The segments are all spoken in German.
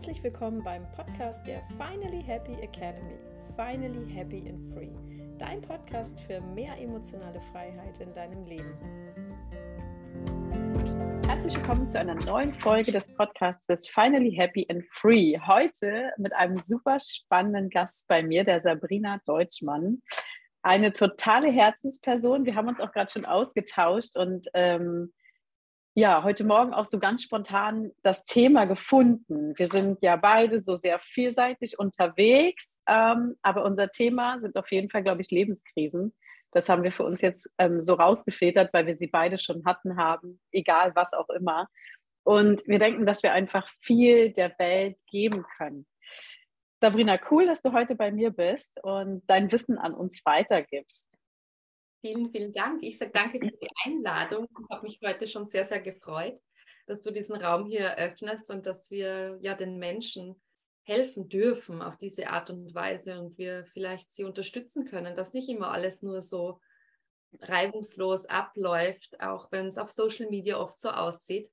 Herzlich willkommen beim Podcast der Finally Happy Academy. Finally Happy and Free. Dein Podcast für mehr emotionale Freiheit in deinem Leben. Herzlich willkommen zu einer neuen Folge des Podcasts Finally Happy and Free. Heute mit einem super spannenden Gast bei mir, der Sabrina Deutschmann. Eine totale Herzensperson. Wir haben uns auch gerade schon ausgetauscht und ähm, ja, heute Morgen auch so ganz spontan das Thema gefunden. Wir sind ja beide so sehr vielseitig unterwegs, ähm, aber unser Thema sind auf jeden Fall, glaube ich, Lebenskrisen. Das haben wir für uns jetzt ähm, so rausgefiltert, weil wir sie beide schon hatten haben, egal was auch immer. Und wir denken, dass wir einfach viel der Welt geben können. Sabrina, cool, dass du heute bei mir bist und dein Wissen an uns weitergibst. Vielen, vielen Dank. Ich sage danke für die Einladung. Ich habe mich heute schon sehr, sehr gefreut, dass du diesen Raum hier eröffnest und dass wir ja den Menschen helfen dürfen auf diese Art und Weise und wir vielleicht sie unterstützen können, dass nicht immer alles nur so reibungslos abläuft, auch wenn es auf Social Media oft so aussieht.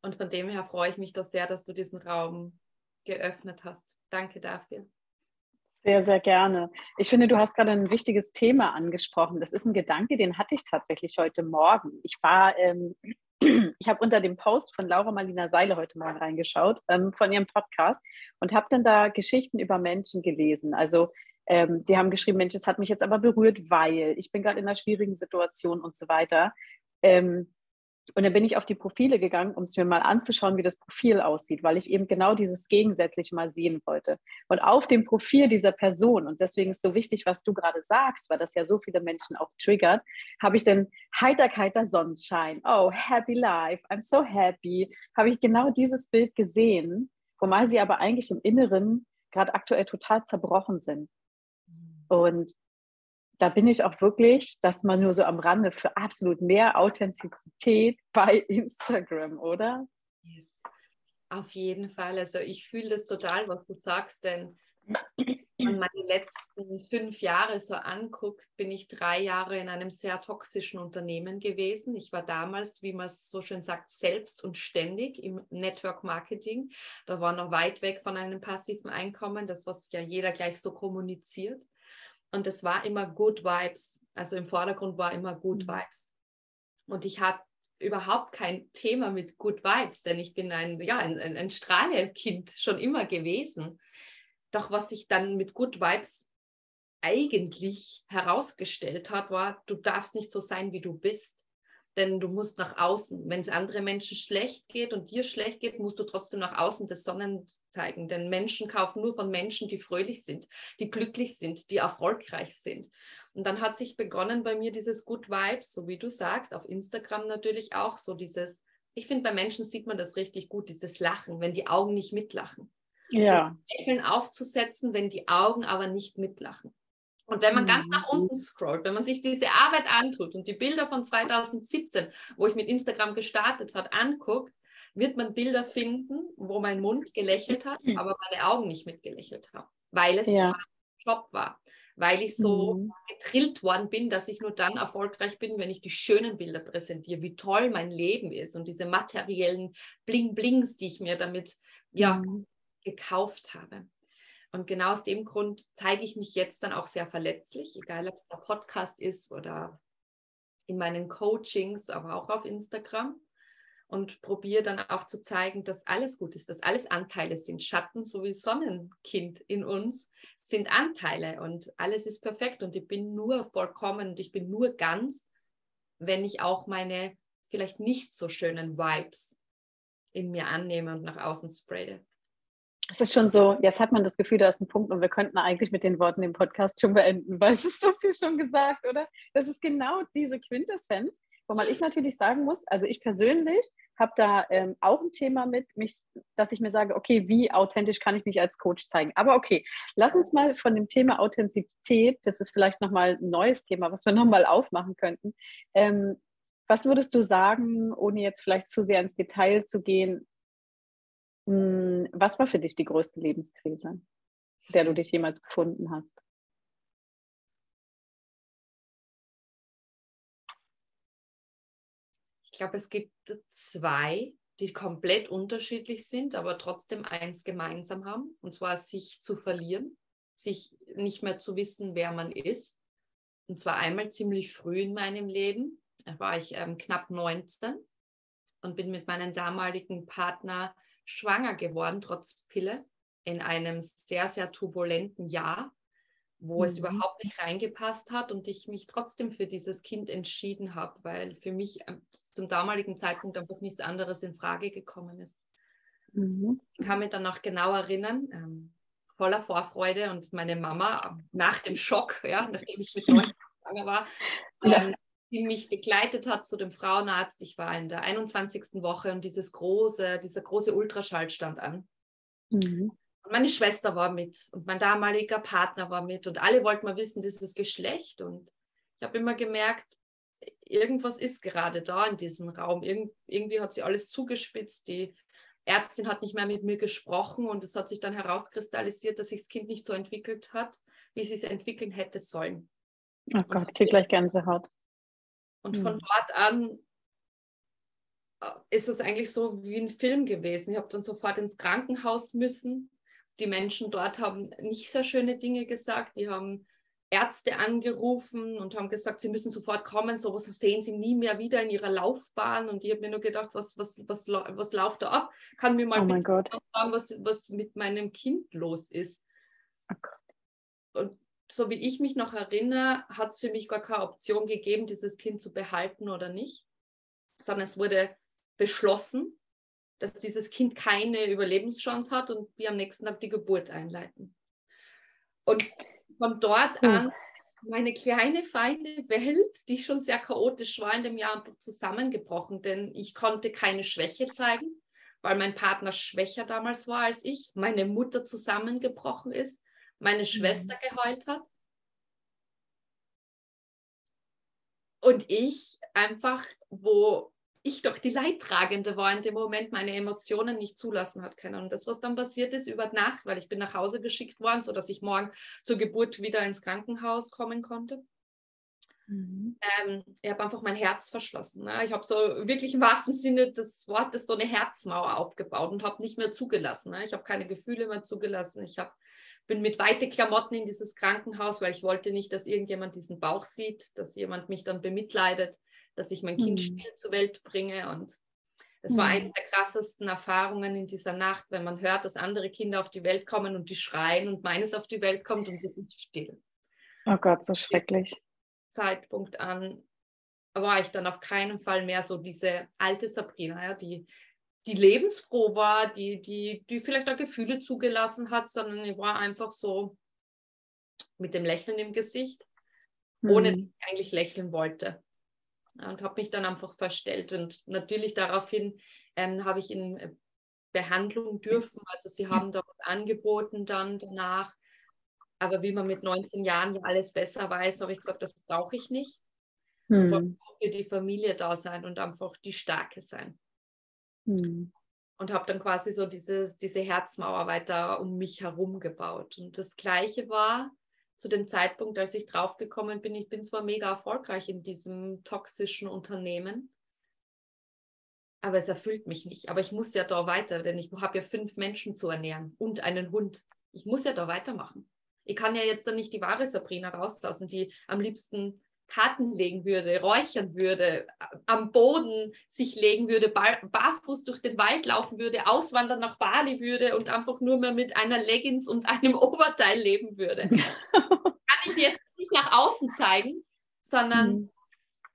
Und von dem her freue ich mich doch sehr, dass du diesen Raum geöffnet hast. Danke dafür. Sehr, sehr gerne. Ich finde, du hast gerade ein wichtiges Thema angesprochen. Das ist ein Gedanke, den hatte ich tatsächlich heute Morgen. Ich war, ähm, ich habe unter dem Post von Laura Marlina Seile heute Morgen reingeschaut, ähm, von ihrem Podcast, und habe dann da Geschichten über Menschen gelesen. Also ähm, die haben geschrieben, Mensch, es hat mich jetzt aber berührt, weil ich bin gerade in einer schwierigen Situation und so weiter. Ähm, und dann bin ich auf die Profile gegangen, um es mir mal anzuschauen, wie das Profil aussieht, weil ich eben genau dieses Gegensätzliche mal sehen wollte. Und auf dem Profil dieser Person, und deswegen ist so wichtig, was du gerade sagst, weil das ja so viele Menschen auch triggert, habe ich dann Heiterkeit, der Sonnenschein, oh, happy life, I'm so happy, habe ich genau dieses Bild gesehen, wobei sie aber eigentlich im Inneren gerade aktuell total zerbrochen sind. Mhm. Und da bin ich auch wirklich, dass man nur so am Rande für absolut mehr Authentizität bei Instagram, oder? Yes. Auf jeden Fall. Also ich fühle das total, was du sagst, denn wenn man meine letzten fünf Jahre so anguckt, bin ich drei Jahre in einem sehr toxischen Unternehmen gewesen. Ich war damals, wie man es so schön sagt, selbst und ständig im Network Marketing. Da war noch weit weg von einem passiven Einkommen, das was ja jeder gleich so kommuniziert. Und es war immer Good Vibes. Also im Vordergrund war immer Good mhm. Vibes. Und ich hatte überhaupt kein Thema mit Good Vibes, denn ich bin ein, ja, ein, ein, ein Strahlekind schon immer gewesen. Doch was sich dann mit Good Vibes eigentlich herausgestellt hat, war, du darfst nicht so sein, wie du bist denn du musst nach außen. Wenn es anderen Menschen schlecht geht und dir schlecht geht, musst du trotzdem nach außen das Sonnen zeigen. Denn Menschen kaufen nur von Menschen, die fröhlich sind, die glücklich sind, die erfolgreich sind. Und dann hat sich begonnen bei mir dieses Good Vibes, so wie du sagst, auf Instagram natürlich auch so dieses, ich finde, bei Menschen sieht man das richtig gut, dieses Lachen, wenn die Augen nicht mitlachen. Ja. Das Lächeln aufzusetzen, wenn die Augen aber nicht mitlachen. Und wenn man ganz nach mhm. unten scrollt, wenn man sich diese Arbeit antut und die Bilder von 2017, wo ich mit Instagram gestartet hat, anguckt, wird man Bilder finden, wo mein Mund gelächelt hat, aber meine Augen nicht mitgelächelt haben, weil es ja. mein Job war, weil ich so mhm. getrillt worden bin, dass ich nur dann erfolgreich bin, wenn ich die schönen Bilder präsentiere, wie toll mein Leben ist und diese materiellen Bling-Blings, die ich mir damit ja mhm. gekauft habe. Und genau aus dem Grund zeige ich mich jetzt dann auch sehr verletzlich, egal ob es der Podcast ist oder in meinen Coachings, aber auch auf Instagram. Und probiere dann auch zu zeigen, dass alles gut ist, dass alles Anteile sind. Schatten sowie Sonnenkind in uns sind Anteile und alles ist perfekt und ich bin nur vollkommen und ich bin nur ganz, wenn ich auch meine vielleicht nicht so schönen Vibes in mir annehme und nach außen spreade. Es ist schon so, jetzt hat man das Gefühl, da ist ein Punkt und wir könnten eigentlich mit den Worten den Podcast schon beenden, weil es ist so viel schon gesagt, oder? Das ist genau diese Quintessenz, wo man ich natürlich sagen muss, also ich persönlich habe da ähm, auch ein Thema mit, mich, dass ich mir sage, okay, wie authentisch kann ich mich als Coach zeigen? Aber okay, lass uns mal von dem Thema Authentizität, das ist vielleicht nochmal ein neues Thema, was wir nochmal aufmachen könnten. Ähm, was würdest du sagen, ohne jetzt vielleicht zu sehr ins Detail zu gehen, was war für dich die größte Lebenskrise, der du dich jemals gefunden hast? Ich glaube, es gibt zwei. die komplett unterschiedlich sind, aber trotzdem eins gemeinsam haben, und zwar sich zu verlieren, sich nicht mehr zu wissen, wer man ist. Und zwar einmal ziemlich früh in meinem Leben, da war ich ähm, knapp 19 und bin mit meinem damaligen Partner schwanger geworden, trotz Pille, in einem sehr, sehr turbulenten Jahr, wo mhm. es überhaupt nicht reingepasst hat und ich mich trotzdem für dieses Kind entschieden habe, weil für mich ähm, zum damaligen Zeitpunkt einfach nichts anderes in Frage gekommen ist. Mhm. Ich kann mich dann noch genau erinnern, ähm, voller Vorfreude und meine Mama nach dem Schock, ja, nachdem ich mit neun schwanger war, ähm, die mich begleitet hat zu dem Frauenarzt. Ich war in der 21. Woche und dieses große, dieser große Ultraschall stand an. Mhm. Und meine Schwester war mit und mein damaliger Partner war mit und alle wollten mal wissen, dieses Geschlecht. Und ich habe immer gemerkt, irgendwas ist gerade da in diesem Raum. Irgend, irgendwie hat sie alles zugespitzt. Die Ärztin hat nicht mehr mit mir gesprochen und es hat sich dann herauskristallisiert, dass sich das Kind nicht so entwickelt hat, wie sie es entwickeln hätte sollen. Oh Gott, ich kriege gleich Gänsehaut. Und mhm. von dort an äh, ist es eigentlich so wie ein Film gewesen. Ich habe dann sofort ins Krankenhaus müssen. Die Menschen dort haben nicht sehr schöne Dinge gesagt. Die haben Ärzte angerufen und haben gesagt, sie müssen sofort kommen, sowas sehen sie nie mehr wieder in ihrer Laufbahn. Und ich habe mir nur gedacht, was, was, was, was läuft da ab? Kann mir mal oh sagen, was, was mit meinem Kind los ist. Oh und so wie ich mich noch erinnere, hat es für mich gar keine Option gegeben, dieses Kind zu behalten oder nicht, sondern es wurde beschlossen, dass dieses Kind keine Überlebenschance hat und wir am nächsten Tag die Geburt einleiten. Und von dort an meine kleine, feine Welt, die schon sehr chaotisch war in dem Jahr, einfach zusammengebrochen, denn ich konnte keine Schwäche zeigen, weil mein Partner schwächer damals war als ich, meine Mutter zusammengebrochen ist meine Schwester mhm. geheult hat. Und ich einfach, wo ich doch die Leidtragende war in dem Moment, meine Emotionen nicht zulassen hat können. Und das, was dann passiert ist über Nacht, weil ich bin nach Hause geschickt worden, sodass ich morgen zur Geburt wieder ins Krankenhaus kommen konnte. Mhm. Ähm, ich habe einfach mein Herz verschlossen. Ne? Ich habe so wirklich im wahrsten Sinne des Wortes so eine Herzmauer aufgebaut und habe nicht mehr zugelassen. Ne? Ich habe keine Gefühle mehr zugelassen. Ich habe bin mit weite Klamotten in dieses Krankenhaus, weil ich wollte nicht, dass irgendjemand diesen Bauch sieht, dass jemand mich dann bemitleidet, dass ich mein Kind mhm. still zur Welt bringe. Und das war mhm. eine der krassesten Erfahrungen in dieser Nacht, wenn man hört, dass andere Kinder auf die Welt kommen und die schreien und meines auf die Welt kommt und wir sind still. Oh Gott, so schrecklich. Zeitpunkt an war ich dann auf keinen Fall mehr so diese alte Sabrina, ja, die die lebensfroh war, die, die, die vielleicht auch Gefühle zugelassen hat, sondern ich war einfach so mit dem Lächeln im Gesicht, mhm. ohne dass ich eigentlich lächeln wollte. Und habe mich dann einfach verstellt. Und natürlich daraufhin ähm, habe ich in äh, Behandlung dürfen. Also sie haben da was angeboten dann danach. Aber wie man mit 19 Jahren ja alles besser weiß, habe ich gesagt, das brauche ich nicht. Mhm. Ich wollte für die Familie da sein und einfach die Starke sein. Mhm. Und habe dann quasi so dieses, diese Herzmauer weiter um mich herum gebaut. Und das Gleiche war zu dem Zeitpunkt, als ich draufgekommen bin, ich bin zwar mega erfolgreich in diesem toxischen Unternehmen, aber es erfüllt mich nicht. Aber ich muss ja da weiter, denn ich habe ja fünf Menschen zu ernähren und einen Hund. Ich muss ja da weitermachen. Ich kann ja jetzt dann nicht die wahre Sabrina rauslassen, die am liebsten Karten legen würde, räuchern würde, am Boden sich legen würde, barfuß durch den Wald laufen würde, auswandern nach Bali würde und einfach nur mehr mit einer Leggings und einem Oberteil leben würde. Kann ich jetzt nicht nach außen zeigen, sondern mhm.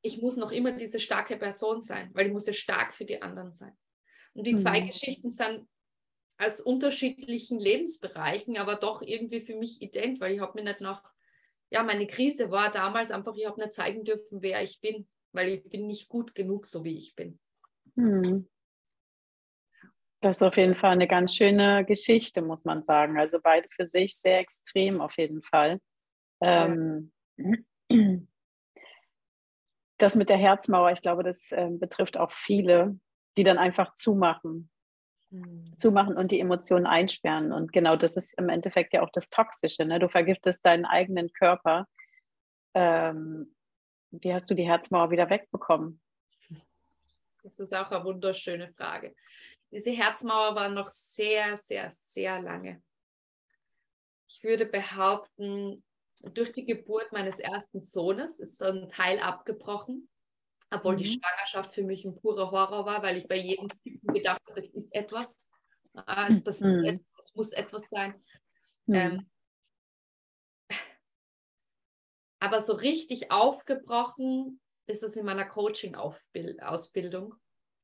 ich muss noch immer diese starke Person sein, weil ich muss ja stark für die anderen sein. Und die mhm. zwei Geschichten sind aus unterschiedlichen Lebensbereichen, aber doch irgendwie für mich ident, weil ich habe mir nicht nach ja, meine Krise war damals einfach, ich habe nicht zeigen dürfen, wer ich bin, weil ich bin nicht gut genug, so wie ich bin. Hm. Das ist auf jeden Fall eine ganz schöne Geschichte, muss man sagen. Also beide für sich sehr extrem auf jeden Fall. Ähm, das mit der Herzmauer, ich glaube, das äh, betrifft auch viele, die dann einfach zumachen. Zumachen und die Emotionen einsperren. Und genau das ist im Endeffekt ja auch das Toxische. Ne? Du vergiftest deinen eigenen Körper. Ähm, wie hast du die Herzmauer wieder wegbekommen? Das ist auch eine wunderschöne Frage. Diese Herzmauer war noch sehr, sehr, sehr lange. Ich würde behaupten, durch die Geburt meines ersten Sohnes ist so ein Teil abgebrochen, obwohl mhm. die Schwangerschaft für mich ein purer Horror war, weil ich bei jedem Typen gedacht habe, es ist etwas, ah, es passiert mhm. etwas, es muss etwas sein. Mhm. Ähm, aber so richtig aufgebrochen ist es in meiner Coaching-Ausbildung,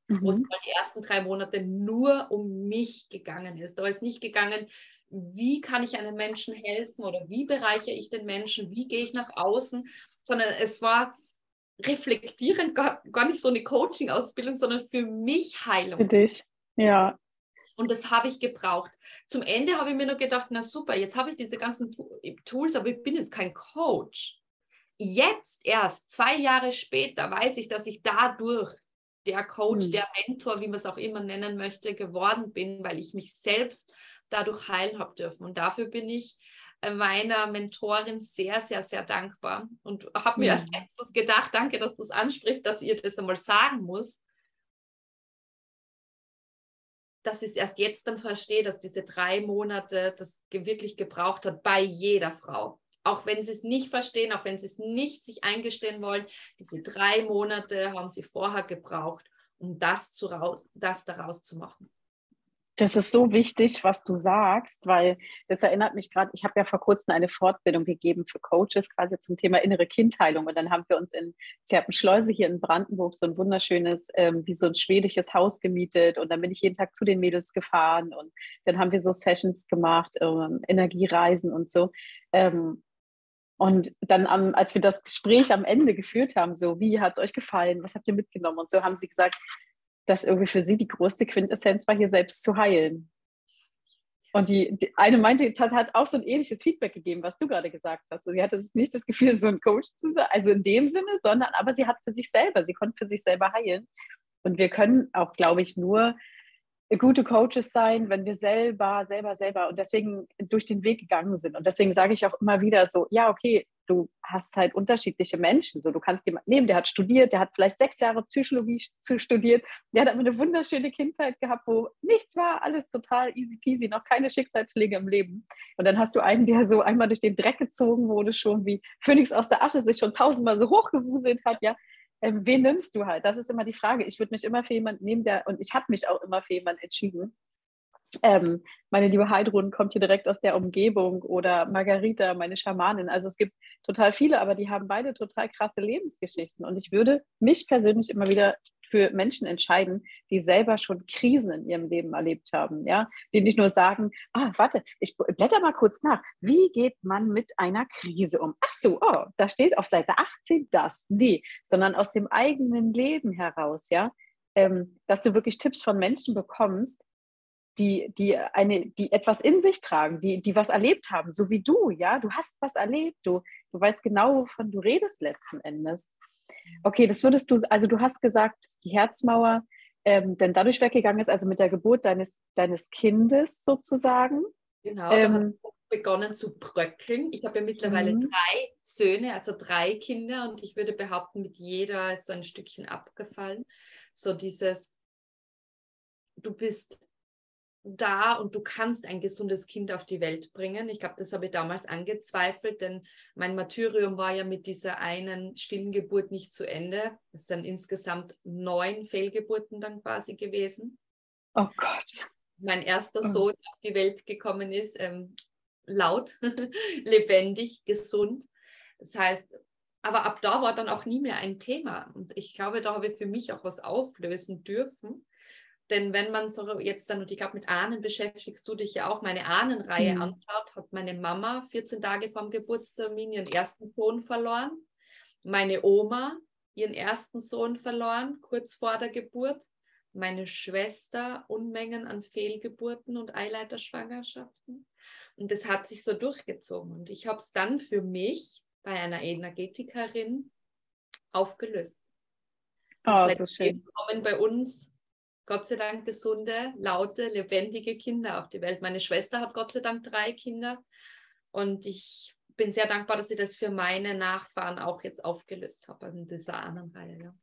mhm. wo es mal die ersten drei Monate nur um mich gegangen ist. Da ist nicht gegangen, wie kann ich einem Menschen helfen oder wie bereichere ich den Menschen, wie gehe ich nach außen, sondern es war reflektierend, gar, gar nicht so eine Coaching-Ausbildung, sondern für mich Heilung. Für dich, ja. Und das habe ich gebraucht. Zum Ende habe ich mir nur gedacht, na super, jetzt habe ich diese ganzen Tools, aber ich bin jetzt kein Coach. Jetzt erst, zwei Jahre später, weiß ich, dass ich dadurch der Coach, hm. der Mentor, wie man es auch immer nennen möchte, geworden bin, weil ich mich selbst dadurch heilen habe dürfen. Und dafür bin ich meiner Mentorin sehr, sehr, sehr dankbar und habe mir als letztes gedacht, danke, dass du es ansprichst, dass ihr das einmal sagen muss, dass ich es erst jetzt dann verstehe, dass diese drei Monate das wirklich gebraucht hat bei jeder Frau. Auch wenn sie es nicht verstehen, auch wenn sie es nicht sich eingestehen wollen, diese drei Monate haben sie vorher gebraucht, um das, zu raus, das daraus zu machen. Das ist so wichtig, was du sagst, weil das erinnert mich gerade, ich habe ja vor kurzem eine Fortbildung gegeben für Coaches quasi zum Thema innere Kindheilung. Und dann haben wir uns in Zerpenschleuse hier in Brandenburg so ein wunderschönes, ähm, wie so ein schwedisches Haus gemietet. Und dann bin ich jeden Tag zu den Mädels gefahren und dann haben wir so Sessions gemacht, ähm, Energiereisen und so. Ähm, und dann, am, als wir das Gespräch am Ende geführt haben, so, wie hat es euch gefallen, was habt ihr mitgenommen und so, haben sie gesagt, dass irgendwie für sie die größte Quintessenz war, hier selbst zu heilen. Und die, die eine meinte, hat, hat, auch so ein ähnliches Feedback gegeben, was du gerade gesagt hast. Und sie hatte nicht das Gefühl, so ein Coach zu sein, also in dem Sinne, sondern aber sie hat für sich selber, sie konnte für sich selber heilen. Und wir können auch, glaube ich, nur gute Coaches sein, wenn wir selber, selber, selber und deswegen durch den Weg gegangen sind. Und deswegen sage ich auch immer wieder so, ja, okay, du hast halt unterschiedliche Menschen. So, du kannst jemanden nehmen, der hat studiert, der hat vielleicht sechs Jahre Psychologie studiert, der hat aber eine wunderschöne Kindheit gehabt, wo nichts war, alles total easy peasy, noch keine Schicksalsschläge im Leben. Und dann hast du einen, der so einmal durch den Dreck gezogen wurde, schon wie Phönix aus der Asche sich schon tausendmal so hochgewuselt hat, ja, ähm, wen nimmst du halt? Das ist immer die Frage. Ich würde mich immer für jemanden nehmen, der, und ich habe mich auch immer für jemanden entschieden. Ähm, meine liebe Heidrun kommt hier direkt aus der Umgebung oder Margarita, meine Schamanin. Also es gibt total viele, aber die haben beide total krasse Lebensgeschichten. Und ich würde mich persönlich immer wieder für Menschen entscheiden, die selber schon Krisen in ihrem Leben erlebt haben, ja, die nicht nur sagen, ah, warte, ich blätter mal kurz nach, wie geht man mit einer Krise um? Ach so, oh, da steht auf Seite 18 das, nee, sondern aus dem eigenen Leben heraus, ja, ähm, dass du wirklich Tipps von Menschen bekommst, die, die, eine, die etwas in sich tragen, die, die was erlebt haben, so wie du, ja, du hast was erlebt, du, du weißt genau, wovon du redest letzten Endes. Okay, das würdest du, also du hast gesagt, die Herzmauer ähm, denn dadurch weggegangen ist, also mit der Geburt deines, deines Kindes sozusagen. Genau, ähm, begonnen zu bröckeln. Ich habe ja mittlerweile mhm. drei Söhne, also drei Kinder und ich würde behaupten, mit jeder ist so ein Stückchen abgefallen. So dieses, du bist da und du kannst ein gesundes Kind auf die Welt bringen. Ich glaube, das habe ich damals angezweifelt, denn mein Martyrium war ja mit dieser einen stillen Geburt nicht zu Ende. Es sind insgesamt neun Fehlgeburten dann quasi gewesen. Oh Gott. Mein erster oh. Sohn auf die Welt gekommen ist, ähm, laut, lebendig, gesund. Das heißt, aber ab da war dann auch nie mehr ein Thema. Und ich glaube, da habe ich für mich auch was auflösen dürfen denn wenn man so jetzt dann, und ich glaube, mit Ahnen beschäftigst du dich ja auch, meine Ahnenreihe mhm. anschaut, hat meine Mama 14 Tage vorm Geburtstermin ihren ersten Sohn verloren, meine Oma ihren ersten Sohn verloren, kurz vor der Geburt, meine Schwester Unmengen an Fehlgeburten und Eileiterschwangerschaften. Und das hat sich so durchgezogen. Und ich habe es dann für mich bei einer Energetikerin aufgelöst. Oh, so schön. kommen bei uns Gott sei Dank gesunde, laute, lebendige Kinder auf die Welt. Meine Schwester hat Gott sei Dank drei Kinder und ich bin sehr dankbar, dass ich das für meine Nachfahren auch jetzt aufgelöst habe in dieser anderen Reihe. Ja.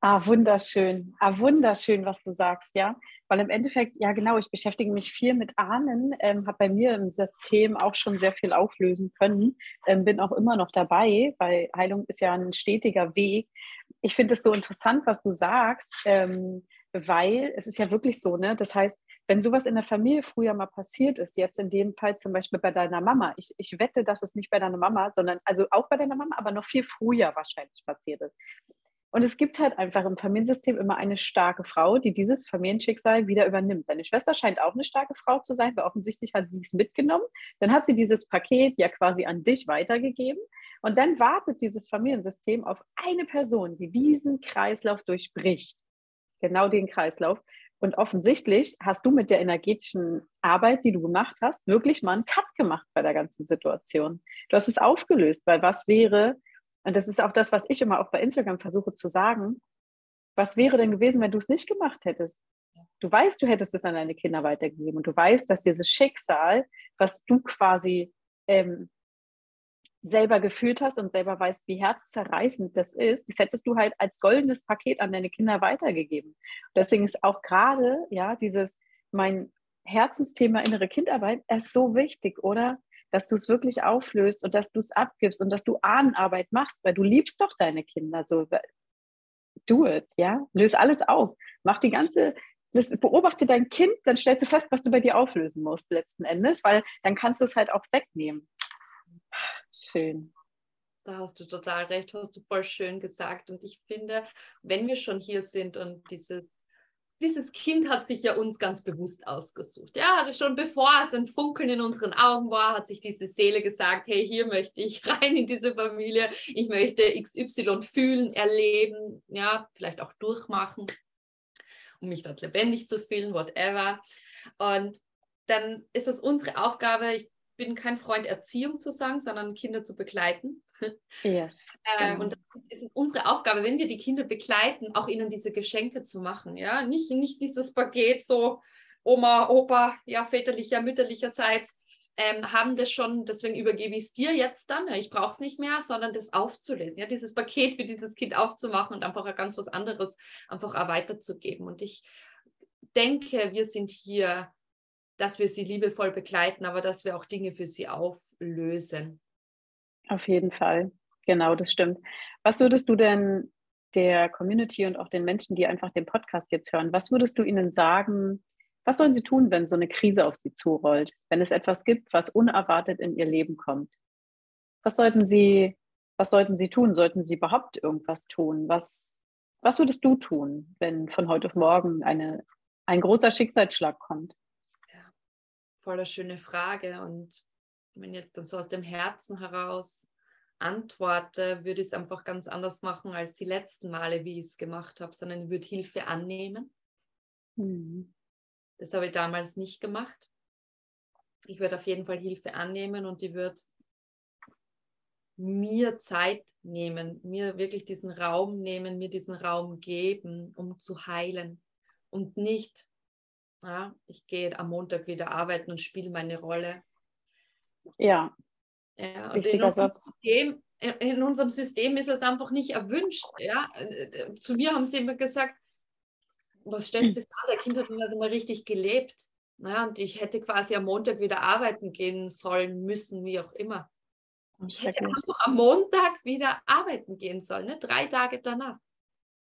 Ah, wunderschön. Ah, wunderschön, was du sagst, ja. Weil im Endeffekt, ja genau, ich beschäftige mich viel mit Ahnen, ähm, habe bei mir im System auch schon sehr viel auflösen können, ähm, bin auch immer noch dabei, weil Heilung ist ja ein stetiger Weg. Ich finde es so interessant, was du sagst, ähm, weil es ist ja wirklich so, ne? Das heißt, wenn sowas in der Familie früher mal passiert ist, jetzt in dem Fall zum Beispiel bei deiner Mama, ich, ich wette, dass es nicht bei deiner Mama, sondern also auch bei deiner Mama, aber noch viel früher wahrscheinlich passiert ist. Und es gibt halt einfach im Familiensystem immer eine starke Frau, die dieses Familienschicksal wieder übernimmt. Deine Schwester scheint auch eine starke Frau zu sein, weil offensichtlich hat sie es mitgenommen. Dann hat sie dieses Paket ja quasi an dich weitergegeben. Und dann wartet dieses Familiensystem auf eine Person, die diesen Kreislauf durchbricht. Genau den Kreislauf. Und offensichtlich hast du mit der energetischen Arbeit, die du gemacht hast, wirklich mal einen Cut gemacht bei der ganzen Situation. Du hast es aufgelöst, weil was wäre, und das ist auch das, was ich immer auch bei Instagram versuche zu sagen. Was wäre denn gewesen, wenn du es nicht gemacht hättest? Du weißt, du hättest es an deine Kinder weitergegeben und du weißt, dass dieses Schicksal, was du quasi ähm, selber gefühlt hast und selber weißt, wie herzzerreißend das ist, das hättest du halt als goldenes Paket an deine Kinder weitergegeben. Und deswegen ist auch gerade, ja, dieses, mein Herzensthema innere Kindarbeit, ist so wichtig, oder? dass du es wirklich auflöst und dass du es abgibst und dass du Ahnenarbeit machst, weil du liebst doch deine Kinder so. Do it, ja? Löse alles auf. Mach die ganze, das, beobachte dein Kind, dann stellst du fest, was du bei dir auflösen musst letzten Endes, weil dann kannst du es halt auch wegnehmen. Schön. Da hast du total recht, hast du voll schön gesagt. Und ich finde, wenn wir schon hier sind und dieses dieses Kind hat sich ja uns ganz bewusst ausgesucht. Ja, also schon bevor es ein Funkeln in unseren Augen war, hat sich diese Seele gesagt, hey, hier möchte ich rein in diese Familie, ich möchte XY fühlen, erleben, ja, vielleicht auch durchmachen, um mich dort lebendig zu fühlen, whatever. Und dann ist es unsere Aufgabe, ich bin kein Freund, Erziehung zu sagen, sondern Kinder zu begleiten. Yes. Äh. Und dann ist es unsere Aufgabe, wenn wir die Kinder begleiten, auch ihnen diese Geschenke zu machen. Ja? Nicht, nicht dieses Paket so Oma, Opa, ja, väterlicher, mütterlicherseits. Ähm, haben das schon, deswegen übergebe ich es dir jetzt dann, ich brauche es nicht mehr, sondern das aufzulesen, ja, dieses Paket für dieses Kind aufzumachen und einfach ganz was anderes einfach auch weiterzugeben. Und ich denke, wir sind hier dass wir sie liebevoll begleiten, aber dass wir auch Dinge für sie auflösen. Auf jeden Fall, genau, das stimmt. Was würdest du denn der Community und auch den Menschen, die einfach den Podcast jetzt hören, was würdest du ihnen sagen, was sollen sie tun, wenn so eine Krise auf sie zurollt, wenn es etwas gibt, was unerwartet in ihr Leben kommt? Was sollten sie, was sollten sie tun? Sollten sie überhaupt irgendwas tun? Was, was würdest du tun, wenn von heute auf morgen eine, ein großer Schicksalsschlag kommt? Voll schöne Frage. Und wenn ich jetzt dann so aus dem Herzen heraus antworte, würde ich es einfach ganz anders machen als die letzten Male, wie ich es gemacht habe, sondern ich würde Hilfe annehmen. Mhm. Das habe ich damals nicht gemacht. Ich würde auf jeden Fall Hilfe annehmen und ich würde mir Zeit nehmen, mir wirklich diesen Raum nehmen, mir diesen Raum geben, um zu heilen und nicht ja, ich gehe am Montag wieder arbeiten und spiele meine Rolle. Ja. ja Wichtiger in Satz. System, in unserem System ist es einfach nicht erwünscht. Ja? Zu mir haben sie immer gesagt, was stellst du da? Der Kind hat nicht immer richtig gelebt. Ja, und ich hätte quasi am Montag wieder arbeiten gehen sollen, müssen, wie auch immer. Ich hätte einfach am Montag wieder arbeiten gehen sollen, ne? drei Tage danach.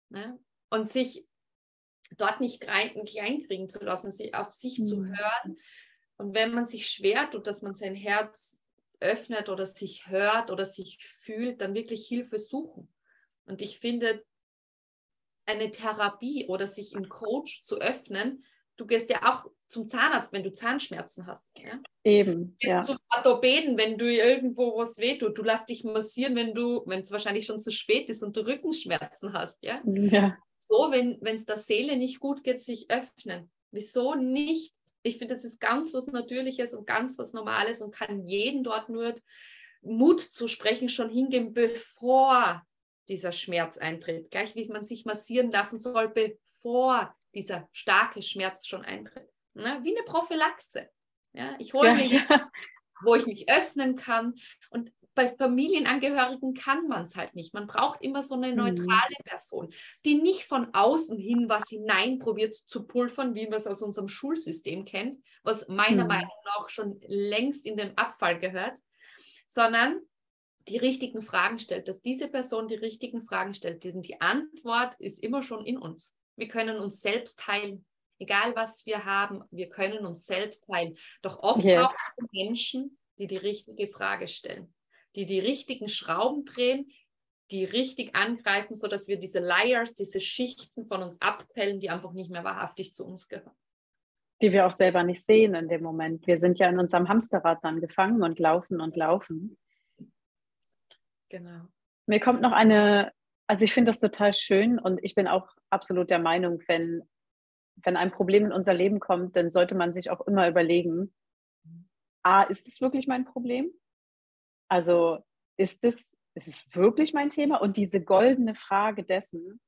Ne? Und sich dort nicht klein, kleinkriegen zu lassen, sich auf sich mhm. zu hören. Und wenn man sich schwer tut, dass man sein Herz öffnet oder sich hört oder sich fühlt, dann wirklich Hilfe suchen. Und ich finde, eine Therapie oder sich in Coach zu öffnen, du gehst ja auch zum Zahnarzt, wenn du Zahnschmerzen hast. Ja? Eben. Du gehst ja. zum Orthopäden, wenn du irgendwo was wehtut. Du lässt dich massieren, wenn du, wenn es wahrscheinlich schon zu spät ist und du Rückenschmerzen hast. Ja? ja so, wenn es der Seele nicht gut geht, sich öffnen? Wieso nicht? Ich finde, das ist ganz was Natürliches und ganz was Normales und kann jeden dort nur Mut zu sprechen schon hingehen, bevor dieser Schmerz eintritt. Gleich wie man sich massieren lassen soll, bevor dieser starke Schmerz schon eintritt. Na, wie eine Prophylaxe. Ja, ich hole ja, mir, ja. wo ich mich öffnen kann. Und bei Familienangehörigen kann man es halt nicht. Man braucht immer so eine mhm. neutrale. Person, die nicht von außen hin was hinein probiert zu pulvern, wie man es aus unserem Schulsystem kennt, was meiner mhm. Meinung nach schon längst in den Abfall gehört, sondern die richtigen Fragen stellt, dass diese Person die richtigen Fragen stellt. Die Antwort ist immer schon in uns. Wir können uns selbst heilen. Egal was wir haben, wir können uns selbst heilen. Doch oft yes. braucht es Menschen, die die richtige Frage stellen die die richtigen Schrauben drehen, die richtig angreifen, sodass wir diese Layers, diese Schichten von uns abpellen, die einfach nicht mehr wahrhaftig zu uns gehören. Die wir auch selber nicht sehen in dem Moment. Wir sind ja in unserem Hamsterrad dann gefangen und laufen und laufen. Genau. Mir kommt noch eine, also ich finde das total schön und ich bin auch absolut der Meinung, wenn, wenn ein Problem in unser Leben kommt, dann sollte man sich auch immer überlegen, A, ist es wirklich mein Problem? Also ist es, ist es wirklich mein Thema? Und diese goldene Frage dessen,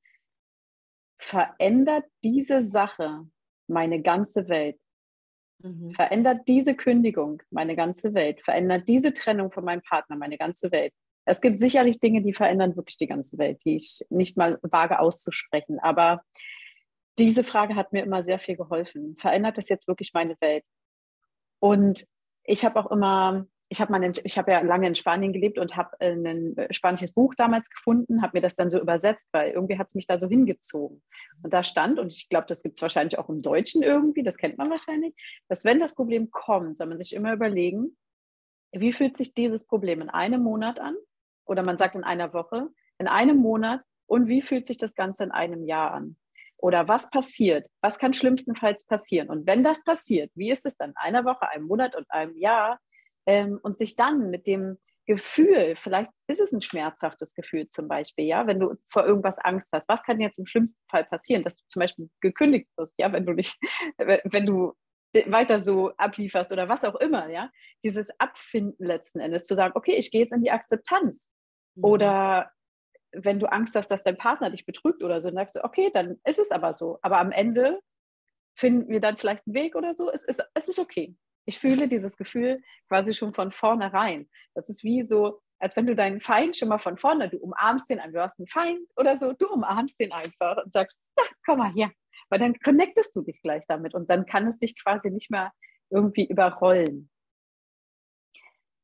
verändert diese Sache meine ganze Welt? Mhm. Verändert diese Kündigung meine ganze Welt? Verändert diese Trennung von meinem Partner meine ganze Welt? Es gibt sicherlich Dinge, die verändern wirklich die ganze Welt, die ich nicht mal wage auszusprechen. Aber diese Frage hat mir immer sehr viel geholfen. Verändert das jetzt wirklich meine Welt? Und ich habe auch immer ich habe habe ja lange in Spanien gelebt und habe äh, ein äh, spanisches Buch damals gefunden, habe mir das dann so übersetzt, weil irgendwie hat es mich da so hingezogen. Und da stand, und ich glaube, das gibt es wahrscheinlich auch im Deutschen irgendwie, das kennt man wahrscheinlich, dass wenn das Problem kommt, soll man sich immer überlegen, wie fühlt sich dieses Problem in einem Monat an? Oder man sagt in einer Woche, in einem Monat und wie fühlt sich das Ganze in einem Jahr an? Oder was passiert? Was kann schlimmstenfalls passieren? Und wenn das passiert, wie ist es dann in einer Woche, einem Monat und einem Jahr? Ähm, und sich dann mit dem Gefühl, vielleicht ist es ein schmerzhaftes Gefühl zum Beispiel, ja, wenn du vor irgendwas Angst hast. Was kann jetzt im schlimmsten Fall passieren, dass du zum Beispiel gekündigt wirst, ja, wenn du nicht, wenn du weiter so ablieferst oder was auch immer, ja, dieses Abfinden letzten Endes, zu sagen, okay, ich gehe jetzt in die Akzeptanz. Mhm. Oder wenn du Angst hast, dass dein Partner dich betrügt oder so, dann sagst du, okay, dann ist es aber so. Aber am Ende finden wir dann vielleicht einen Weg oder so. Es ist, es ist okay. Ich fühle dieses Gefühl quasi schon von vornherein. Das ist wie so, als wenn du deinen Feind schon mal von vorne, du umarmst den, du hast einen Feind oder so, du umarmst den einfach und sagst, komm mal her. Weil dann connectest du dich gleich damit und dann kann es dich quasi nicht mehr irgendwie überrollen.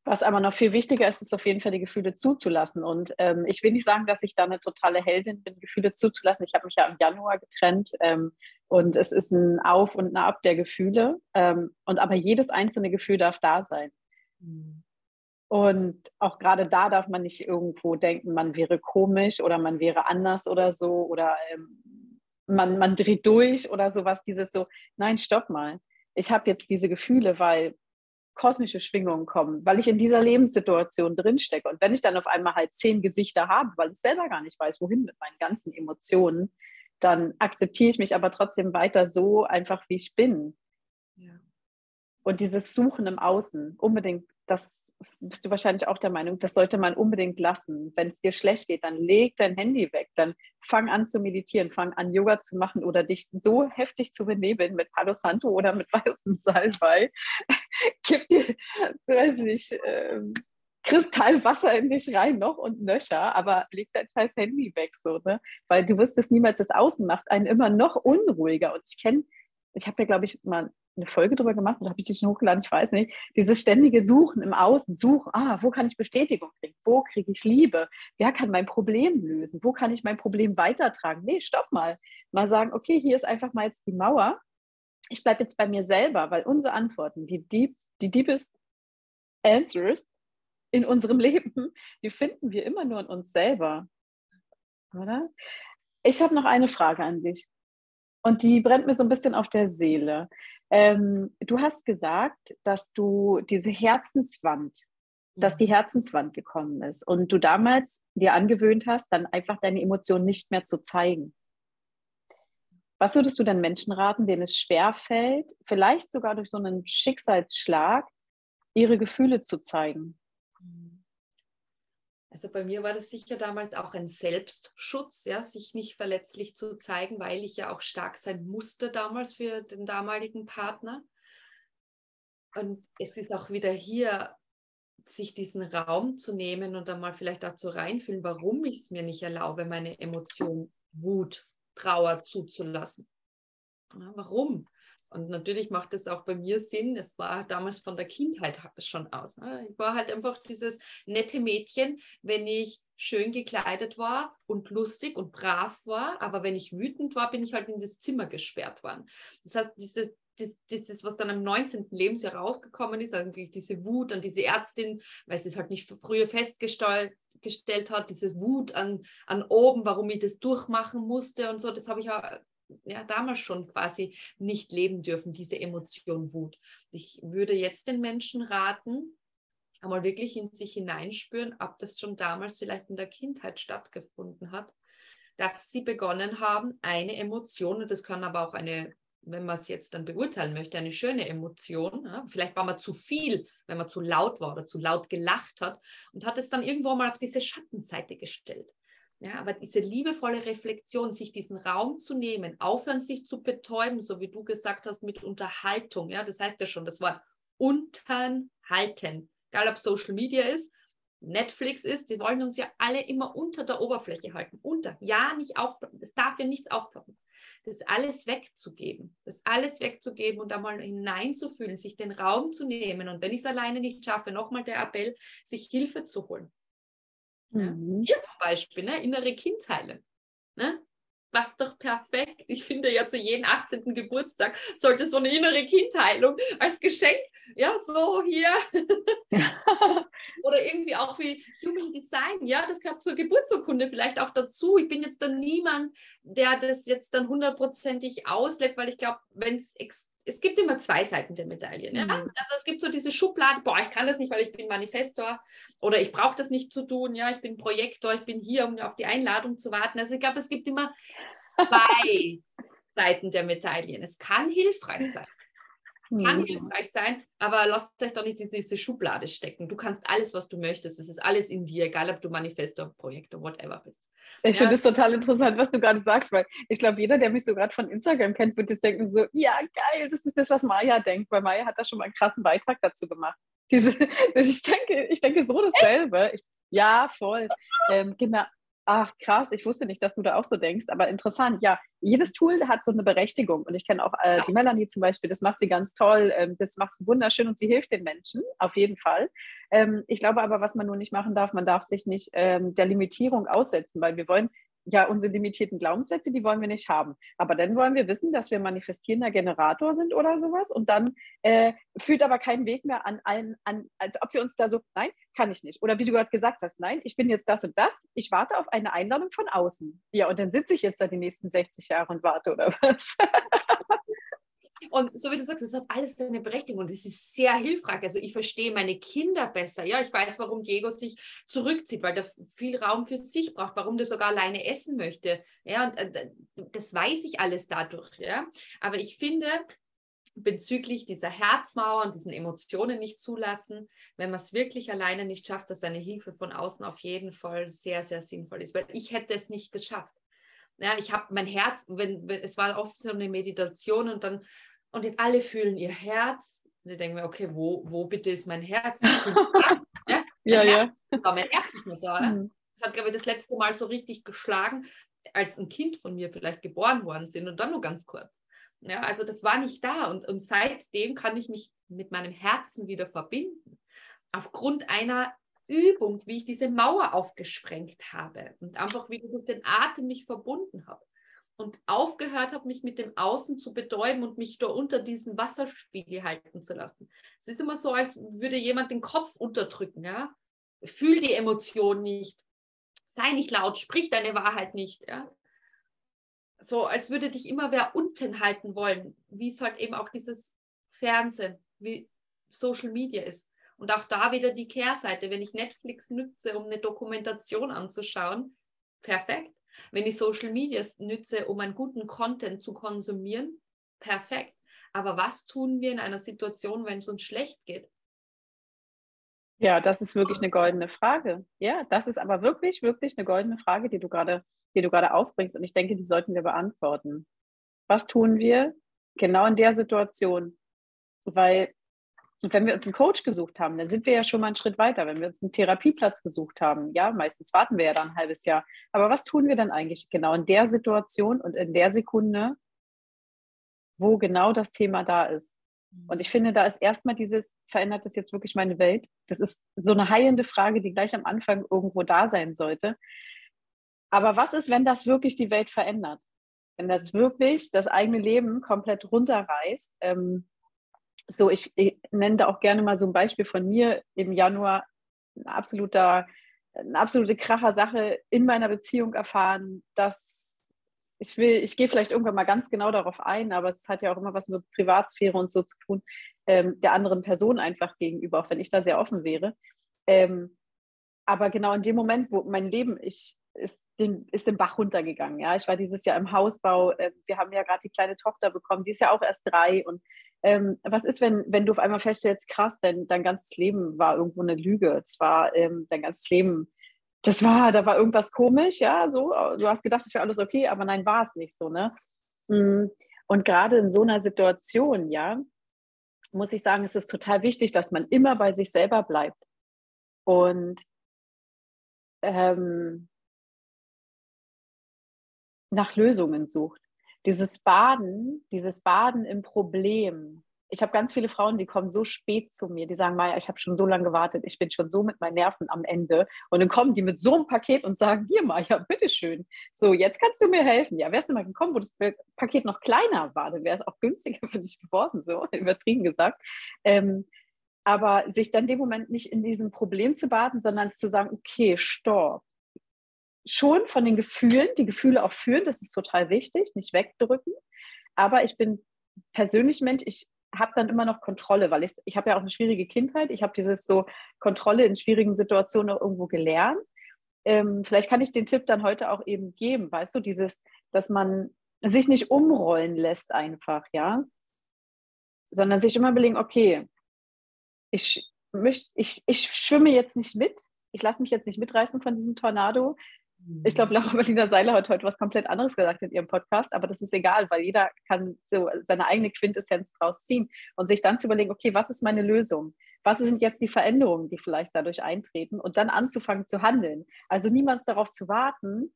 Was aber noch viel wichtiger ist, ist auf jeden Fall die Gefühle zuzulassen. Und ähm, ich will nicht sagen, dass ich da eine totale Heldin bin, Gefühle zuzulassen. Ich habe mich ja im Januar getrennt ähm, und es ist ein Auf und ein Ab der Gefühle. Ähm, und aber jedes einzelne Gefühl darf da sein. Mhm. Und auch gerade da darf man nicht irgendwo denken, man wäre komisch oder man wäre anders oder so oder ähm, man, man dreht durch oder sowas. Dieses so, nein, stopp mal. Ich habe jetzt diese Gefühle, weil kosmische Schwingungen kommen, weil ich in dieser Lebenssituation drinstecke. Und wenn ich dann auf einmal halt zehn Gesichter habe, weil ich selber gar nicht weiß, wohin mit meinen ganzen Emotionen, dann akzeptiere ich mich aber trotzdem weiter so einfach, wie ich bin. Ja. Und dieses Suchen im Außen, unbedingt, das bist du wahrscheinlich auch der Meinung, das sollte man unbedingt lassen. Wenn es dir schlecht geht, dann leg dein Handy weg, dann fang an zu meditieren, fang an Yoga zu machen oder dich so heftig zu benebeln mit Palo Santo oder mit weißem Salbei. Gib dir, weiß nicht, ähm, Kristallwasser in dich rein noch und nöcher, aber leg dein scheiß Handy weg so, ne? Weil du wirst niemals, das Außen macht einen immer noch unruhiger. Und ich kenne, ich habe ja, glaube ich, mal eine Folge darüber gemacht oder habe ich die schon hochgeladen, ich weiß nicht, dieses ständige Suchen im Außen, suchen, ah, wo kann ich Bestätigung kriegen, wo kriege ich Liebe, wer kann mein Problem lösen, wo kann ich mein Problem weitertragen, nee, stopp mal, mal sagen, okay, hier ist einfach mal jetzt die Mauer, ich bleibe jetzt bei mir selber, weil unsere Antworten, die, deep, die deepest answers in unserem Leben, die finden wir immer nur in uns selber, oder? Ich habe noch eine Frage an dich. Und die brennt mir so ein bisschen auf der Seele. Ähm, du hast gesagt, dass du diese Herzenswand, dass die Herzenswand gekommen ist und du damals dir angewöhnt hast, dann einfach deine Emotionen nicht mehr zu zeigen. Was würdest du denn Menschen raten, denen es schwer fällt, vielleicht sogar durch so einen Schicksalsschlag, ihre Gefühle zu zeigen? Also bei mir war das sicher damals auch ein Selbstschutz, ja, sich nicht verletzlich zu zeigen, weil ich ja auch stark sein musste damals für den damaligen Partner. Und es ist auch wieder hier sich diesen Raum zu nehmen und dann mal vielleicht dazu reinfühlen, warum ich es mir nicht erlaube, meine Emotion Wut, Trauer zuzulassen. Ja, warum? Und natürlich macht es auch bei mir Sinn. Es war damals von der Kindheit schon aus. Ne? Ich war halt einfach dieses nette Mädchen, wenn ich schön gekleidet war und lustig und brav war. Aber wenn ich wütend war, bin ich halt in das Zimmer gesperrt worden. Das heißt, dieses, das, das, was dann im 19. Lebensjahr rausgekommen ist, also diese Wut an diese Ärztin, weil sie es halt nicht früher festgestellt gestellt hat, diese Wut an, an oben, warum ich das durchmachen musste und so, das habe ich auch ja, damals schon quasi nicht leben dürfen, diese Emotion Wut. Ich würde jetzt den Menschen raten, einmal wirklich in sich hineinspüren, ob das schon damals vielleicht in der Kindheit stattgefunden hat, dass sie begonnen haben, eine Emotion, und das kann aber auch eine, wenn man es jetzt dann beurteilen möchte, eine schöne Emotion, ja, vielleicht war man zu viel, wenn man zu laut war oder zu laut gelacht hat und hat es dann irgendwo mal auf diese Schattenseite gestellt. Ja, aber diese liebevolle Reflexion, sich diesen Raum zu nehmen, aufhören, sich zu betäuben, so wie du gesagt hast, mit Unterhaltung. Ja, das heißt ja schon, das Wort unterhalten. Egal ob Social Media ist, Netflix ist, die wollen uns ja alle immer unter der Oberfläche halten. Unter. Ja, nicht aufploppen. Das darf ja nichts aufploppen. Das alles wegzugeben. Das alles wegzugeben und einmal hineinzufühlen, sich den Raum zu nehmen. Und wenn ich es alleine nicht schaffe, nochmal der Appell, sich Hilfe zu holen. Mhm. Hier zum Beispiel, ne? innere Kindheilen. Ne? Was doch perfekt. Ich finde ja zu jedem 18. Geburtstag sollte so eine innere Kindheilung als Geschenk, ja, so hier. Oder irgendwie auch wie Human Design, ja, das gehört zur Geburtsurkunde vielleicht auch dazu. Ich bin jetzt dann niemand, der das jetzt dann hundertprozentig auslebt, weil ich glaube, wenn es extrem es gibt immer zwei Seiten der Medaille. Mhm. Also es gibt so diese Schublade, boah, ich kann das nicht, weil ich bin Manifestor oder ich brauche das nicht zu tun, ja, ich bin Projektor, ich bin hier, um auf die Einladung zu warten. Also ich glaube, es gibt immer zwei Seiten der Medaillen. Es kann hilfreich sein kann hilfreich sein, aber lasst euch doch nicht in diese Schublade stecken. Du kannst alles, was du möchtest. Das ist alles in dir, egal ob du Manifesto, Projektor, whatever bist. Ich ja. finde es total interessant, was du gerade sagst, weil ich glaube, jeder, der mich so gerade von Instagram kennt, wird jetzt denken so, ja, geil, das ist das, was Maya denkt, weil Maya hat da schon mal einen krassen Beitrag dazu gemacht. Diese, ich, denke, ich denke so dasselbe. Ich, ja, voll. Ähm, genau, ach krass, ich wusste nicht, dass du da auch so denkst, aber interessant, ja, jedes Tool hat so eine Berechtigung und ich kenne auch äh, die Melanie zum Beispiel, das macht sie ganz toll, ähm, das macht sie wunderschön und sie hilft den Menschen, auf jeden Fall. Ähm, ich glaube aber, was man nur nicht machen darf, man darf sich nicht ähm, der Limitierung aussetzen, weil wir wollen ja, unsere limitierten Glaubenssätze, die wollen wir nicht haben. Aber dann wollen wir wissen, dass wir manifestierender Generator sind oder sowas. Und dann äh, führt aber kein Weg mehr an allen, an, als ob wir uns da so, nein, kann ich nicht. Oder wie du gerade gesagt hast, nein, ich bin jetzt das und das. Ich warte auf eine Einladung von außen. Ja, und dann sitze ich jetzt da die nächsten 60 Jahre und warte oder was? Und so wie du sagst, es hat alles seine Berechtigung und es ist sehr hilfreich. Also ich verstehe meine Kinder besser. Ja, ich weiß, warum Diego sich zurückzieht, weil der viel Raum für sich braucht, warum der sogar alleine essen möchte. Ja, und äh, das weiß ich alles dadurch. Ja, aber ich finde, bezüglich dieser Herzmauer und diesen Emotionen nicht zulassen, wenn man es wirklich alleine nicht schafft, dass eine Hilfe von außen auf jeden Fall sehr, sehr sinnvoll ist, weil ich hätte es nicht geschafft. Ja, ich habe mein Herz, wenn, wenn, es war oft so eine Meditation und dann und jetzt alle fühlen ihr Herz. Und ich denke mir, okay, wo, wo bitte ist mein Herz? ja, ja. Herz, ja. mein Herz ist nicht da. Mhm. Das hat, glaube ich, das letzte Mal so richtig geschlagen, als ein Kind von mir vielleicht geboren worden sind und dann nur ganz kurz. Ja, also das war nicht da und, und seitdem kann ich mich mit meinem Herzen wieder verbinden. Aufgrund einer Übung, wie ich diese Mauer aufgesprengt habe und einfach wieder durch den Atem mich verbunden habe und aufgehört habe, mich mit dem Außen zu betäuben und mich da unter diesen Wasserspiegel halten zu lassen. Es ist immer so, als würde jemand den Kopf unterdrücken, ja. Fühl die Emotion nicht. Sei nicht laut, sprich deine Wahrheit nicht, ja. So, als würde dich immer wer unten halten wollen, wie es halt eben auch dieses Fernsehen, wie Social Media ist. Und auch da wieder die Kehrseite, wenn ich Netflix nütze, um eine Dokumentation anzuschauen, perfekt. Wenn ich Social Media nütze, um einen guten Content zu konsumieren, perfekt. Aber was tun wir in einer Situation, wenn es uns schlecht geht? Ja, das ist wirklich eine goldene Frage. Ja, das ist aber wirklich, wirklich eine goldene Frage, die du gerade, die du gerade aufbringst. Und ich denke, die sollten wir beantworten. Was tun wir genau in der Situation? Weil Und wenn wir uns einen Coach gesucht haben, dann sind wir ja schon mal einen Schritt weiter. Wenn wir uns einen Therapieplatz gesucht haben, ja, meistens warten wir ja dann ein halbes Jahr. Aber was tun wir dann eigentlich genau in der Situation und in der Sekunde, wo genau das Thema da ist? Und ich finde, da ist erstmal dieses, verändert das jetzt wirklich meine Welt? Das ist so eine heilende Frage, die gleich am Anfang irgendwo da sein sollte. Aber was ist, wenn das wirklich die Welt verändert? Wenn das wirklich das eigene Leben komplett runterreißt? Ähm, so, ich, ich, nenne da auch gerne mal so ein Beispiel von mir im Januar, ein absoluter, eine absolute Kracher-Sache in meiner Beziehung erfahren, dass ich will, ich gehe vielleicht irgendwann mal ganz genau darauf ein, aber es hat ja auch immer was mit Privatsphäre und so zu tun, ähm, der anderen Person einfach gegenüber, auch wenn ich da sehr offen wäre. Ähm, aber genau in dem Moment, wo mein Leben, ich, ist, den, ist den Bach runtergegangen. Ja, ich war dieses Jahr im Hausbau. Äh, wir haben ja gerade die kleine Tochter bekommen, die ist ja auch erst drei. Und ähm, was ist, wenn, wenn du auf einmal feststellst, krass, dein, dein ganzes Leben war irgendwo eine Lüge. Es war ähm, dein ganzes Leben das war, da war irgendwas komisch, ja, so. Du hast gedacht, es wäre alles okay, aber nein, war es nicht so, ne? Mm. Und gerade in so einer Situation, ja, muss ich sagen, es ist total wichtig, dass man immer bei sich selber bleibt und ähm, nach Lösungen sucht. Dieses Baden, dieses Baden im Problem, ich habe ganz viele Frauen, die kommen so spät zu mir, die sagen, Maja, ich habe schon so lange gewartet, ich bin schon so mit meinen Nerven am Ende. Und dann kommen die mit so einem Paket und sagen, hier Maja, bitteschön, so jetzt kannst du mir helfen. Ja, wärst du mal gekommen, wo das Paket noch kleiner war, dann wäre es auch günstiger für dich geworden, so übertrieben gesagt. Ähm, aber sich dann dem Moment nicht in diesem Problem zu baden, sondern zu sagen, okay, stopp. Schon von den Gefühlen, die Gefühle auch führen, das ist total wichtig, nicht wegdrücken. Aber ich bin persönlich Mensch, ich habe dann immer noch Kontrolle, weil ich, ich habe ja auch eine schwierige Kindheit. Ich habe dieses so Kontrolle in schwierigen Situationen auch irgendwo gelernt. Ähm, vielleicht kann ich den Tipp dann heute auch eben geben, weißt du, dieses, dass man sich nicht umrollen lässt einfach, ja, sondern sich immer überlegen, okay, ich, möcht, ich, ich schwimme jetzt nicht mit, ich lasse mich jetzt nicht mitreißen von diesem Tornado, ich glaube, Laura Berliner Seiler hat heute was komplett anderes gesagt in ihrem Podcast, aber das ist egal, weil jeder kann so seine eigene Quintessenz draus ziehen und sich dann zu überlegen, okay, was ist meine Lösung? Was sind jetzt die Veränderungen, die vielleicht dadurch eintreten und dann anzufangen zu handeln? Also niemals darauf zu warten,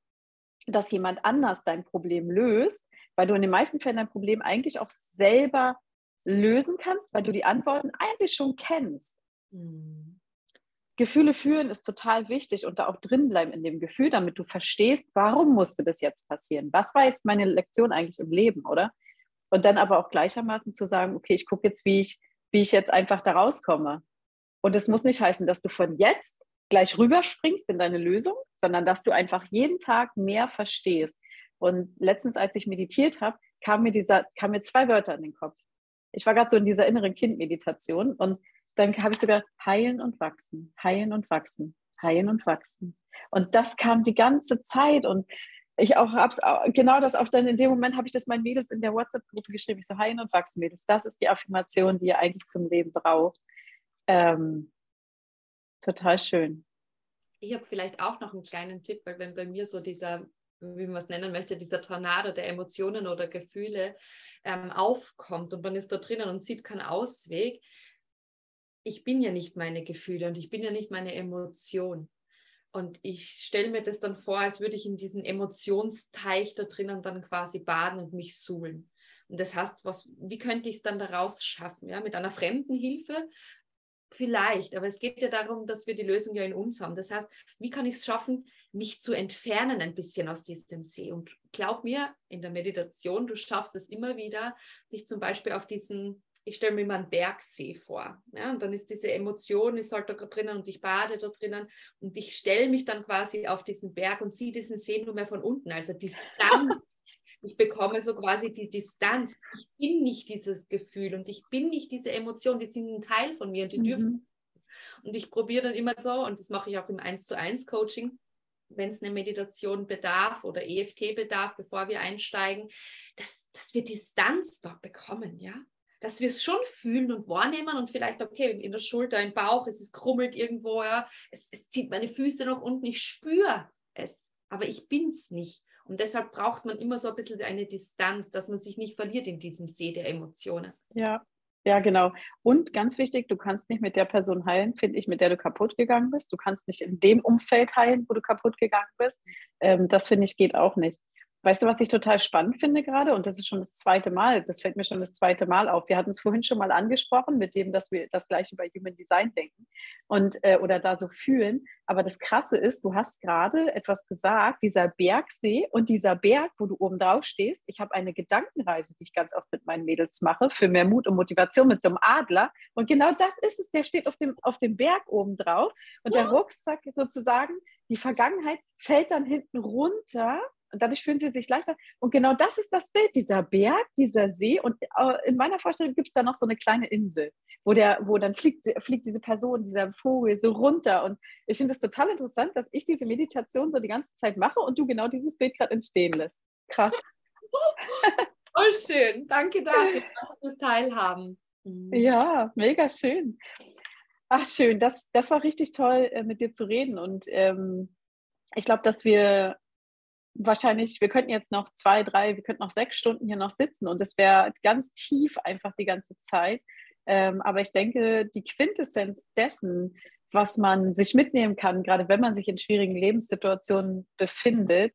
dass jemand anders dein Problem löst, weil du in den meisten Fällen dein Problem eigentlich auch selber lösen kannst, weil du die Antworten eigentlich schon kennst. Mhm. Gefühle fühlen ist total wichtig und da auch drin bleiben in dem Gefühl, damit du verstehst, warum musste das jetzt passieren? Was war jetzt meine Lektion eigentlich im Leben, oder? Und dann aber auch gleichermaßen zu sagen, okay, ich gucke jetzt, wie ich, wie ich jetzt einfach da rauskomme. Und es muss nicht heißen, dass du von jetzt gleich rüberspringst in deine Lösung, sondern dass du einfach jeden Tag mehr verstehst. Und letztens, als ich meditiert habe, kam mir dieser, kam mir zwei Wörter in den Kopf. Ich war gerade so in dieser inneren Kindmeditation und dann habe ich sogar heilen und wachsen, heilen und wachsen, heilen und wachsen. Und das kam die ganze Zeit und ich auch hab's genau das auch dann in dem Moment habe ich das meinen Mädels in der WhatsApp-Gruppe geschrieben. Ich so heilen und wachsen, Mädels. Das ist die Affirmation, die ihr eigentlich zum Leben braucht. Ähm, total schön. Ich habe vielleicht auch noch einen kleinen Tipp, weil wenn bei mir so dieser wie man es nennen möchte, dieser Tornado der Emotionen oder Gefühle ähm, aufkommt und man ist da drinnen und sieht keinen Ausweg, ich bin ja nicht meine Gefühle und ich bin ja nicht meine Emotion. Und ich stelle mir das dann vor, als würde ich in diesen Emotionsteich da drinnen dann quasi baden und mich suhlen. Und das heißt, was, wie könnte ich es dann daraus schaffen? Ja, mit einer fremden Hilfe? Vielleicht, aber es geht ja darum, dass wir die Lösung ja in uns haben. Das heißt, wie kann ich es schaffen, mich zu entfernen ein bisschen aus diesem See? Und glaub mir, in der Meditation, du schaffst es immer wieder, dich zum Beispiel auf diesen ich stelle mir immer einen Bergsee vor. Ja, und dann ist diese Emotion, ist halt da drinnen und ich bade da drinnen und ich stelle mich dann quasi auf diesen Berg und sehe diesen See nur mehr von unten, also Distanz. ich bekomme so quasi die Distanz. Ich bin nicht dieses Gefühl und ich bin nicht diese Emotion, die sind ein Teil von mir und die mhm. dürfen. Und ich probiere dann immer so, und das mache ich auch im 1 zu 1 Coaching, wenn es eine Meditation bedarf oder EFT bedarf, bevor wir einsteigen, dass, dass wir Distanz dort bekommen, ja dass wir es schon fühlen und wahrnehmen und vielleicht, okay, in der Schulter, im Bauch, es ist krummelt irgendwo, ja, es, es zieht meine Füße nach unten, ich spüre es, aber ich bin es nicht. Und deshalb braucht man immer so ein bisschen eine Distanz, dass man sich nicht verliert in diesem See der Emotionen. Ja, Ja, genau. Und ganz wichtig, du kannst nicht mit der Person heilen, finde ich, mit der du kaputt gegangen bist. Du kannst nicht in dem Umfeld heilen, wo du kaputt gegangen bist. Ähm, das finde ich geht auch nicht. Weißt du, was ich total spannend finde gerade? Und das ist schon das zweite Mal, das fällt mir schon das zweite Mal auf. Wir hatten es vorhin schon mal angesprochen, mit dem, dass wir das gleiche bei Human Design denken und äh, oder da so fühlen. Aber das Krasse ist, du hast gerade etwas gesagt, dieser Bergsee und dieser Berg, wo du oben drauf stehst. Ich habe eine Gedankenreise, die ich ganz oft mit meinen Mädels mache, für mehr Mut und Motivation mit so einem Adler. Und genau das ist es, der steht auf dem, auf dem Berg oben drauf. Und der Rucksack sozusagen, die Vergangenheit fällt dann hinten runter und dadurch fühlen sie sich leichter. Und genau das ist das Bild, dieser Berg, dieser See. Und äh, in meiner Vorstellung gibt es da noch so eine kleine Insel, wo, der, wo dann fliegt, fliegt diese Person, dieser Vogel so runter. Und ich finde es total interessant, dass ich diese Meditation so die ganze Zeit mache und du genau dieses Bild gerade entstehen lässt. Krass. Oh, schön. Danke dafür, dass wir teilhaben. Mhm. Ja, mega schön. Ach, schön. Das, das war richtig toll, äh, mit dir zu reden. Und ähm, ich glaube, dass wir wahrscheinlich, wir könnten jetzt noch zwei, drei, wir könnten noch sechs Stunden hier noch sitzen und es wäre ganz tief einfach die ganze Zeit. Ähm, aber ich denke, die Quintessenz dessen, was man sich mitnehmen kann, gerade wenn man sich in schwierigen Lebenssituationen befindet,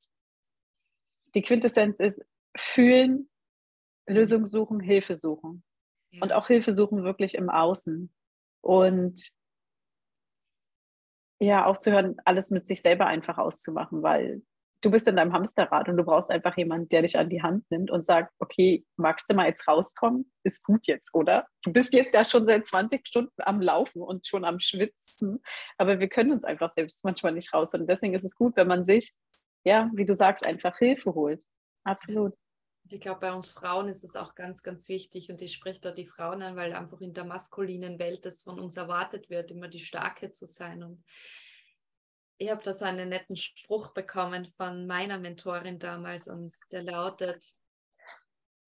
die Quintessenz ist fühlen, Lösung suchen, Hilfe suchen. Ja. Und auch Hilfe suchen wirklich im Außen. Und ja, aufzuhören, alles mit sich selber einfach auszumachen, weil du bist in deinem Hamsterrad und du brauchst einfach jemanden, der dich an die Hand nimmt und sagt, okay, magst du mal jetzt rauskommen? Ist gut jetzt, oder? Du bist jetzt ja schon seit 20 Stunden am Laufen und schon am Schwitzen, aber wir können uns einfach selbst manchmal nicht raus. Und deswegen ist es gut, wenn man sich, ja, wie du sagst, einfach Hilfe holt. Absolut. Ich glaube, bei uns Frauen ist es auch ganz, ganz wichtig und ich spreche da die Frauen an, weil einfach in der maskulinen Welt das von uns erwartet wird, immer die Starke zu sein. Und ich habe da so einen netten Spruch bekommen von meiner Mentorin damals und der lautet,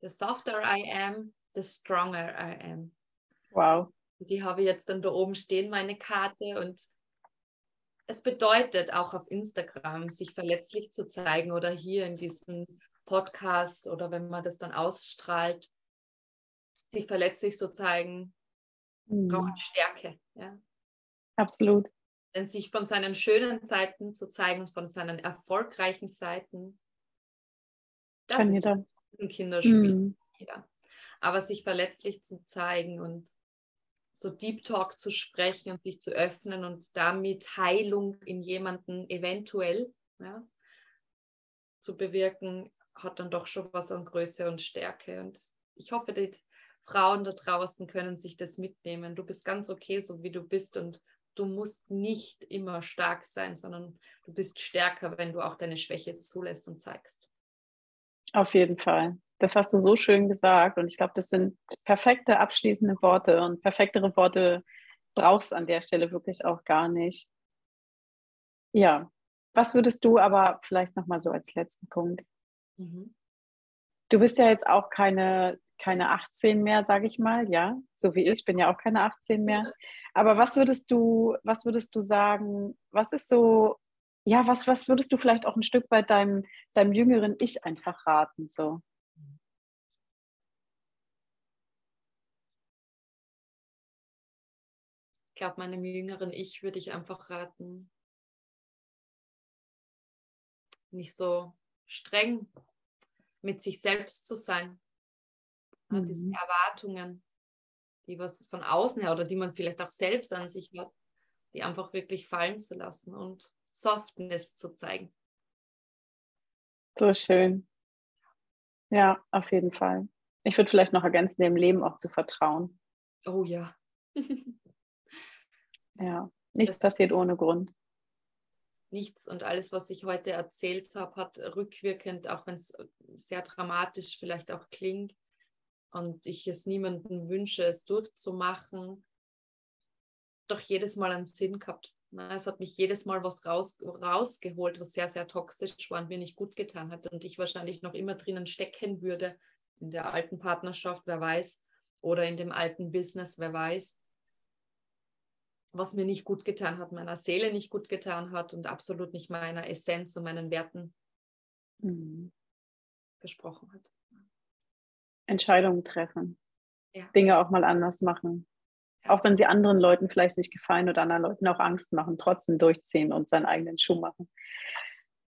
The softer I am, the stronger I am. Wow. Die habe ich jetzt dann da oben stehen, meine Karte und es bedeutet auch auf Instagram, sich verletzlich zu zeigen oder hier in diesem Podcast oder wenn man das dann ausstrahlt, sich verletzlich zu zeigen, mhm. braucht Stärke. Ja? Absolut. Denn sich von seinen schönen Seiten zu zeigen und von seinen erfolgreichen Seiten, das Kann ist jeder. ein Kinderspiel. Mhm. Jeder. Aber sich verletzlich zu zeigen und so Deep Talk zu sprechen und sich zu öffnen und damit Heilung in jemanden eventuell ja, zu bewirken, hat dann doch schon was an Größe und Stärke. Und ich hoffe, die Frauen da draußen können sich das mitnehmen. Du bist ganz okay, so wie du bist und du musst nicht immer stark sein, sondern du bist stärker, wenn du auch deine Schwäche zulässt und zeigst. Auf jeden Fall. Das hast du so schön gesagt und ich glaube, das sind perfekte abschließende Worte und perfektere Worte brauchst an der Stelle wirklich auch gar nicht. Ja, was würdest du aber vielleicht noch mal so als letzten Punkt? Mhm. Du bist ja jetzt auch keine keine 18 mehr, sage ich mal, ja, so wie ich, bin ja auch keine 18 mehr. Aber was würdest du, was würdest du sagen, was ist so, ja, was, was würdest du vielleicht auch ein Stück weit deinem, deinem jüngeren Ich einfach raten, so? Ich glaube, meinem jüngeren Ich würde ich einfach raten, nicht so streng mit sich selbst zu sein mhm. diese Erwartungen, die was von außen her oder die man vielleicht auch selbst an sich hat, die einfach wirklich fallen zu lassen und Softness zu zeigen. So schön. Ja, auf jeden Fall. Ich würde vielleicht noch ergänzen, dem Leben auch zu vertrauen. Oh ja. ja, nichts das passiert ohne Grund. Nichts und alles, was ich heute erzählt habe, hat rückwirkend, auch wenn es sehr dramatisch vielleicht auch klingt, und ich es niemandem wünsche, es durchzumachen, doch jedes Mal einen Sinn gehabt. Es hat mich jedes Mal was raus, rausgeholt, was sehr, sehr toxisch war und mir nicht gut getan hat. Und ich wahrscheinlich noch immer drinnen stecken würde, in der alten Partnerschaft, wer weiß, oder in dem alten Business, wer weiß, was mir nicht gut getan hat, meiner Seele nicht gut getan hat und absolut nicht meiner Essenz und meinen Werten mhm. gesprochen hat. Entscheidungen treffen. ja. Dinge auch mal anders machen. Auch wenn sie anderen Leuten vielleicht nicht gefallen oder anderen Leuten auch Angst machen, trotzdem durchziehen und seinen eigenen Schuh machen.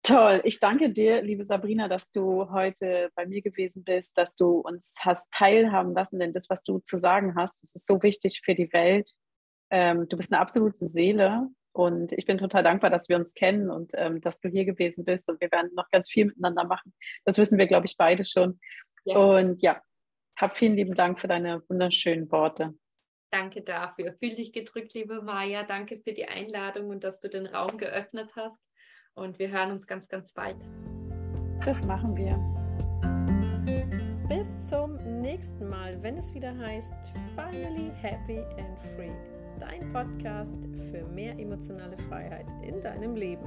Toll. Ich danke dir, liebe Sabrina, dass du heute bei mir gewesen bist, dass du uns hast teilhaben lassen, denn das, was du zu sagen hast, das ist so wichtig für die Welt. Ähm, du bist eine absolute Seele und ich bin total dankbar, dass wir uns kennen und ähm, dass du hier gewesen bist und wir werden noch ganz viel miteinander machen. Das wissen wir, glaube ich, beide schon. Ja. Und ja, hab vielen lieben Dank für deine wunderschönen Worte. Danke dafür. Fühl dich gedrückt, liebe Maja. Danke für die Einladung und dass du den Raum geöffnet hast. Und wir hören uns ganz, ganz bald. Das machen wir. Bis zum nächsten Mal, wenn es wieder heißt Finally Happy and Free. Dein Podcast für mehr emotionale Freiheit in deinem Leben.